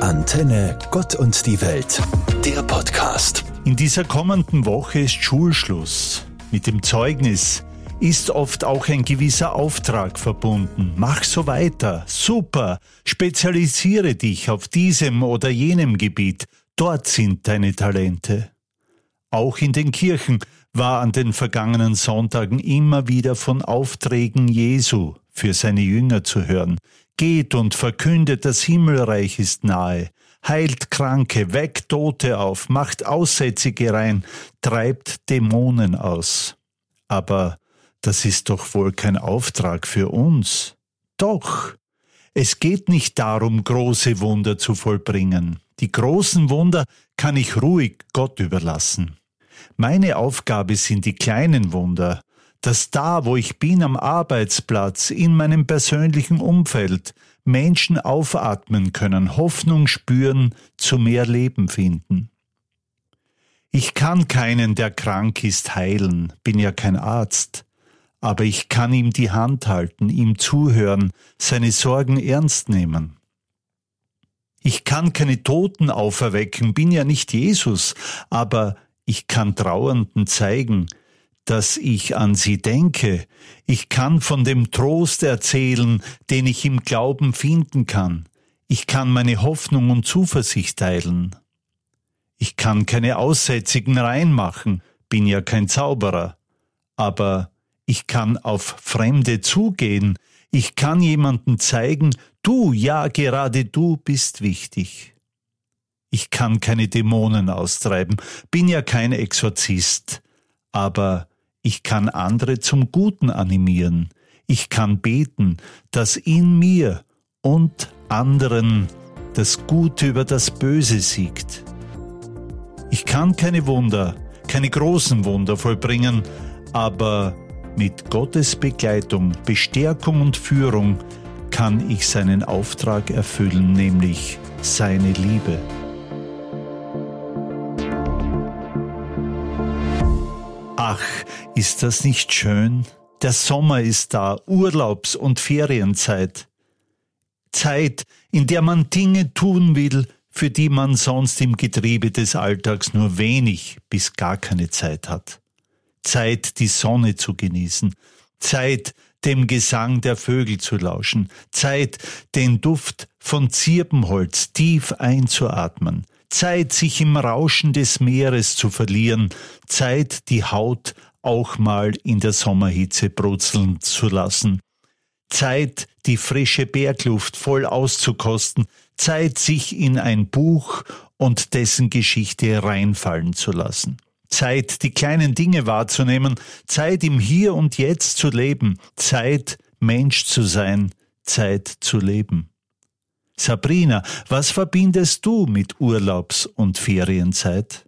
Antenne Gott und die Welt, der Podcast. In dieser kommenden Woche ist Schulschluss. Mit dem Zeugnis ist oft auch ein gewisser Auftrag verbunden. Mach so weiter. Super. Spezialisiere dich auf diesem oder jenem Gebiet. Dort sind deine Talente. Auch in den Kirchen war an den vergangenen Sonntagen immer wieder von Aufträgen Jesu für seine Jünger zu hören. Geht und verkündet, das Himmelreich ist nahe. Heilt Kranke, weckt Tote auf, macht Aussätzige rein, treibt Dämonen aus. Aber das ist doch wohl kein Auftrag für uns. Doch. Es geht nicht darum, große Wunder zu vollbringen. Die großen Wunder kann ich ruhig Gott überlassen. Meine Aufgabe sind die kleinen Wunder, dass da, wo ich bin am Arbeitsplatz, in meinem persönlichen Umfeld, Menschen aufatmen können, Hoffnung spüren, zu mehr Leben finden. Ich kann keinen, der krank ist, heilen, bin ja kein Arzt, aber ich kann ihm die Hand halten, ihm zuhören, seine Sorgen ernst nehmen. Ich kann keine Toten auferwecken, bin ja nicht Jesus, aber ich kann Trauernden zeigen, dass ich an sie denke. Ich kann von dem Trost erzählen, den ich im Glauben finden kann. Ich kann meine Hoffnung und Zuversicht teilen. Ich kann keine Aussätzigen reinmachen, bin ja kein Zauberer. Aber ich kann auf Fremde zugehen, ich kann jemanden zeigen, du, ja, gerade du bist wichtig. Ich kann keine Dämonen austreiben, bin ja kein Exorzist, aber ich kann andere zum Guten animieren. Ich kann beten, dass in mir und anderen das Gute über das Böse siegt. Ich kann keine Wunder, keine großen Wunder vollbringen, aber mit Gottes Begleitung, Bestärkung und Führung kann ich seinen Auftrag erfüllen, nämlich seine Liebe. Ach, ist das nicht schön? Der Sommer ist da, Urlaubs- und Ferienzeit. Zeit, in der man Dinge tun will, für die man sonst im Getriebe des Alltags nur wenig bis gar keine Zeit hat. Zeit, die Sonne zu genießen. Zeit, dem Gesang der Vögel zu lauschen. Zeit, den Duft von Zirbenholz tief einzuatmen. Zeit, sich im Rauschen des Meeres zu verlieren, Zeit, die Haut auch mal in der Sommerhitze brutzeln zu lassen, Zeit, die frische Bergluft voll auszukosten, Zeit, sich in ein Buch und dessen Geschichte reinfallen zu lassen. Zeit, die kleinen Dinge wahrzunehmen, Zeit im Hier und Jetzt zu leben, Zeit, Mensch zu sein, Zeit zu leben. Sabrina, was verbindest du mit Urlaubs- und Ferienzeit?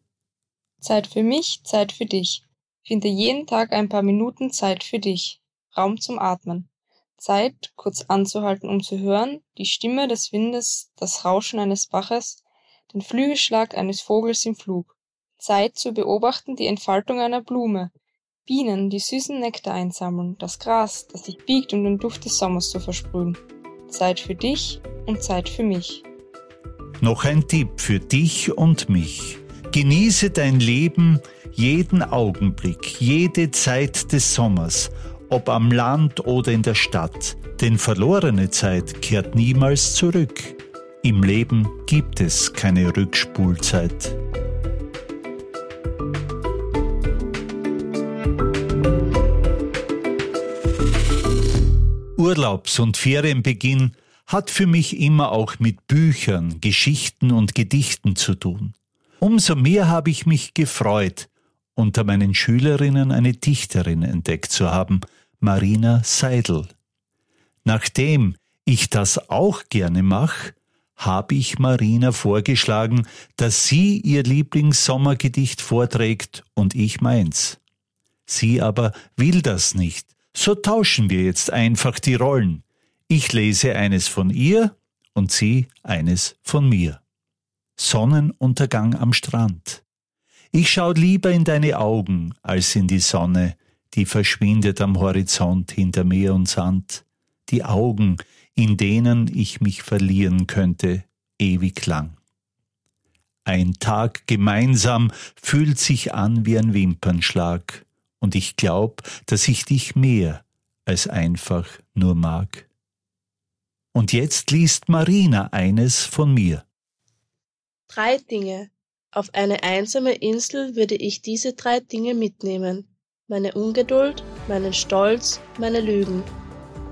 Zeit für mich, Zeit für dich. Finde jeden Tag ein paar Minuten Zeit für dich. Raum zum Atmen. Zeit, kurz anzuhalten, um zu hören, die Stimme des Windes, das Rauschen eines Baches, den Flügelschlag eines Vogels im Flug. Zeit zu beobachten die Entfaltung einer Blume, Bienen, die süßen Nektar einsammeln, das Gras, das sich biegt, um den Duft des Sommers zu versprühen. Zeit für dich und Zeit für mich. Noch ein Tipp für dich und mich. Genieße dein Leben jeden Augenblick, jede Zeit des Sommers, ob am Land oder in der Stadt, denn verlorene Zeit kehrt niemals zurück. Im Leben gibt es keine Rückspulzeit. Urlaubs- und Ferienbeginn hat für mich immer auch mit Büchern, Geschichten und Gedichten zu tun. Umso mehr habe ich mich gefreut, unter meinen Schülerinnen eine Dichterin entdeckt zu haben, Marina Seidel. Nachdem ich das auch gerne mache, habe ich Marina vorgeschlagen, dass sie ihr Lieblingssommergedicht vorträgt und ich meins. Sie aber will das nicht, so tauschen wir jetzt einfach die Rollen. Ich lese eines von ihr und sie eines von mir. Sonnenuntergang am Strand. Ich schau lieber in deine Augen als in die Sonne, die verschwindet am Horizont hinter Meer und Sand. Die Augen, in denen ich mich verlieren könnte, ewig lang. Ein Tag gemeinsam fühlt sich an wie ein Wimpernschlag, und ich glaub, dass ich dich mehr als einfach nur mag. Und jetzt liest Marina eines von mir. Drei Dinge. Auf eine einsame Insel würde ich diese drei Dinge mitnehmen. Meine Ungeduld, meinen Stolz, meine Lügen.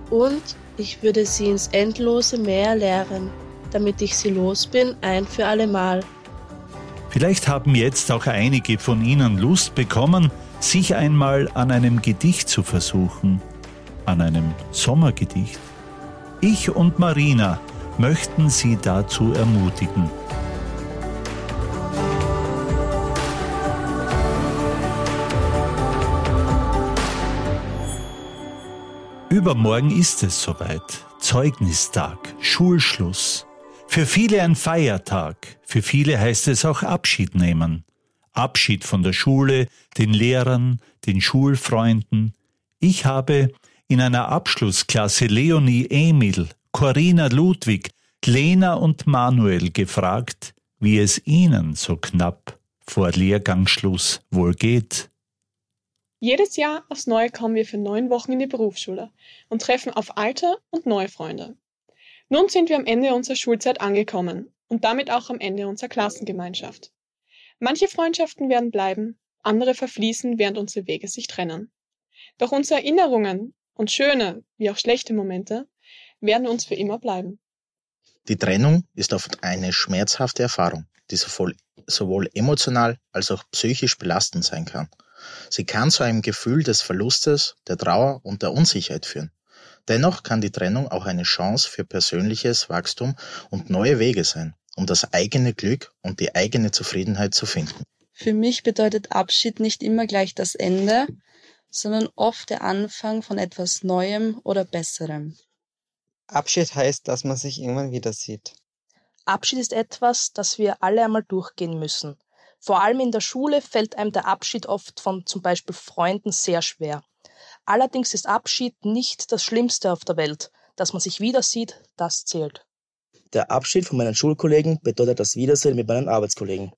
Und ich würde sie ins endlose Meer leeren, damit ich sie los bin ein für allemal. Vielleicht haben jetzt auch einige von Ihnen Lust bekommen, sich einmal an einem Gedicht zu versuchen, an einem Sommergedicht. Ich und Marina möchten Sie dazu ermutigen. Übermorgen ist es soweit. Zeugnistag, Schulschluss. Für viele ein Feiertag, für viele heißt es auch Abschied nehmen. Abschied von der Schule, den Lehrern, den Schulfreunden. Ich habe in einer Abschlussklasse Leonie Emil, Corinna Ludwig, Lena und Manuel gefragt, wie es ihnen so knapp vor Lehrgangsschluss wohl geht. Jedes Jahr aufs Neue kommen wir für neun Wochen in die Berufsschule und treffen auf alte und neue Freunde. Nun sind wir am Ende unserer Schulzeit angekommen und damit auch am Ende unserer Klassengemeinschaft. Manche Freundschaften werden bleiben, andere verfließen, während unsere Wege sich trennen. Doch unsere Erinnerungen und schöne wie auch schlechte Momente werden uns für immer bleiben. Die Trennung ist oft eine schmerzhafte Erfahrung, die sowohl, emotional als auch psychisch belastend sein kann. Sie kann zu einem Gefühl des Verlustes, der Trauer und der Unsicherheit führen. Dennoch kann die Trennung auch eine Chance für persönliches Wachstum und neue Wege sein, um das eigene Glück und die eigene Zufriedenheit zu finden. Für mich bedeutet Abschied nicht immer gleich das Ende, sondern oft der Anfang von etwas Neuem oder Besserem. Abschied heißt, dass man sich irgendwann wieder sieht. Abschied ist etwas, das wir alle einmal durchgehen müssen. Vor allem in der Schule fällt einem der Abschied oft von zum Beispiel Freunden sehr schwer. Allerdings ist Abschied nicht das Schlimmste auf der Welt. Dass man sich wieder sieht, das zählt. Der Abschied von meinen Schulkollegen bedeutet das Wiedersehen mit meinen Arbeitskollegen.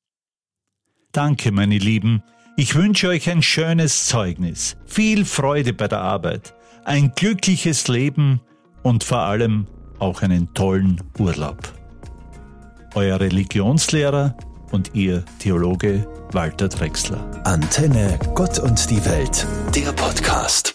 Danke, meine Lieben. Ich wünsche euch ein schönes Zeugnis, viel Freude bei der Arbeit, ein glückliches Leben und vor allem auch einen tollen Urlaub. Euer Religionslehrer und Ihr Theologe Walter Drexler. Antenne Gott und die Welt, der Podcast.